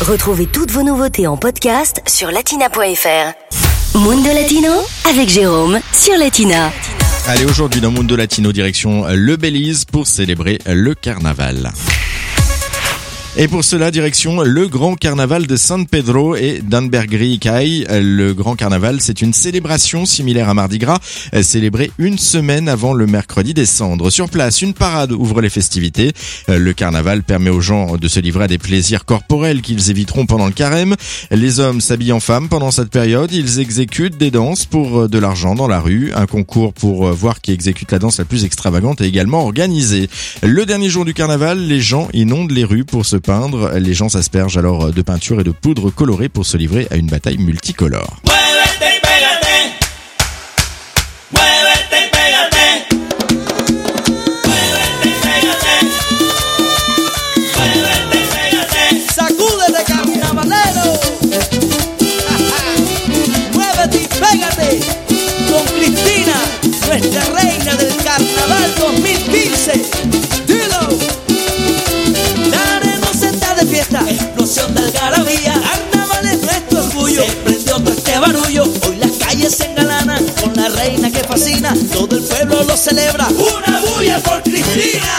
Retrouvez toutes vos nouveautés en podcast sur latina.fr. Mundo Latino avec Jérôme sur Latina. Allez, aujourd'hui dans Mundo Latino, direction le Belize pour célébrer le carnaval. Et pour cela, direction le grand carnaval de San Pedro et d'Anbergri-Kai. Le grand carnaval, c'est une célébration similaire à Mardi Gras, célébrée une semaine avant le mercredi des cendres. Sur place, une parade ouvre les festivités. Le carnaval permet aux gens de se livrer à des plaisirs corporels qu'ils éviteront pendant le carême. Les hommes s'habillent en femmes pendant cette période. Ils exécutent des danses pour de l'argent dans la rue. Un concours pour voir qui exécute la danse la plus extravagante est également organisé. Le dernier jour du carnaval, les gens inondent les rues pour se Les gens s'aspergent alors de peinture et de poudre colorée pour se livrer à une bataille multicolore. Todo el pueblo lo celebra. Una bulla por Cristina.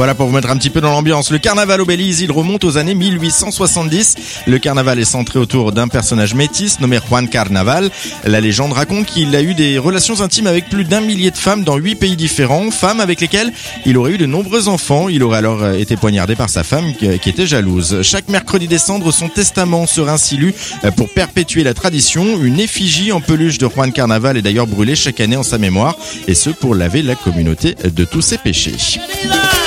Voilà pour vous mettre un petit peu dans l'ambiance. Le carnaval au Belize, il remonte aux années 1870. Le carnaval est centré autour d'un personnage métis nommé Juan Carnaval. La légende raconte qu'il a eu des relations intimes avec plus d'un millier de femmes dans huit pays différents, femmes avec lesquelles il aurait eu de nombreux enfants. Il aurait alors euh, été poignardé par sa femme qui qui était jalouse. Chaque mercredi des cendres, son testament sera ainsi lu euh, pour perpétuer la tradition. Une effigie en peluche de Juan Carnaval est d'ailleurs brûlée chaque année en sa mémoire, et ce pour laver la communauté de tous ses péchés.